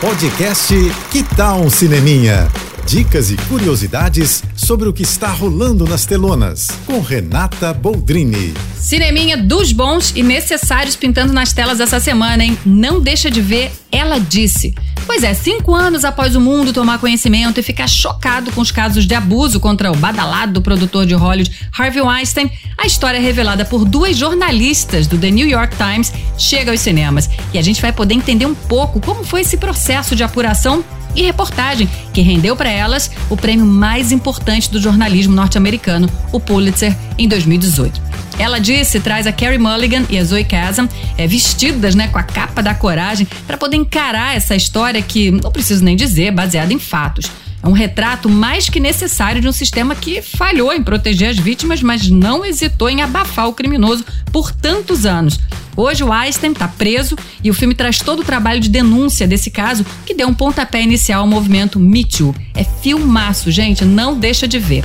Podcast Que Tal um Cineminha? Dicas e curiosidades sobre o que está rolando nas telonas, com Renata Boldrini. Cineminha dos bons e necessários pintando nas telas essa semana, hein? Não deixa de ver Ela Disse. Pois é, cinco anos após o mundo tomar conhecimento e ficar chocado com os casos de abuso contra o badalado produtor de Hollywood Harvey Weinstein, a história revelada por duas jornalistas do The New York Times chega aos cinemas. E a gente vai poder entender um pouco como foi esse processo de apuração e reportagem que rendeu para elas o prêmio mais importante do jornalismo norte-americano, o Pulitzer, em 2018. Ela disse, traz a Carrie Mulligan e a Zoe Kazan é, vestidas né, com a capa da coragem para poder encarar essa história que, não preciso nem dizer, baseada em fatos. É um retrato mais que necessário de um sistema que falhou em proteger as vítimas, mas não hesitou em abafar o criminoso por tantos anos. Hoje o Einstein está preso e o filme traz todo o trabalho de denúncia desse caso que deu um pontapé inicial ao movimento Me Too. É filmaço, gente, não deixa de ver.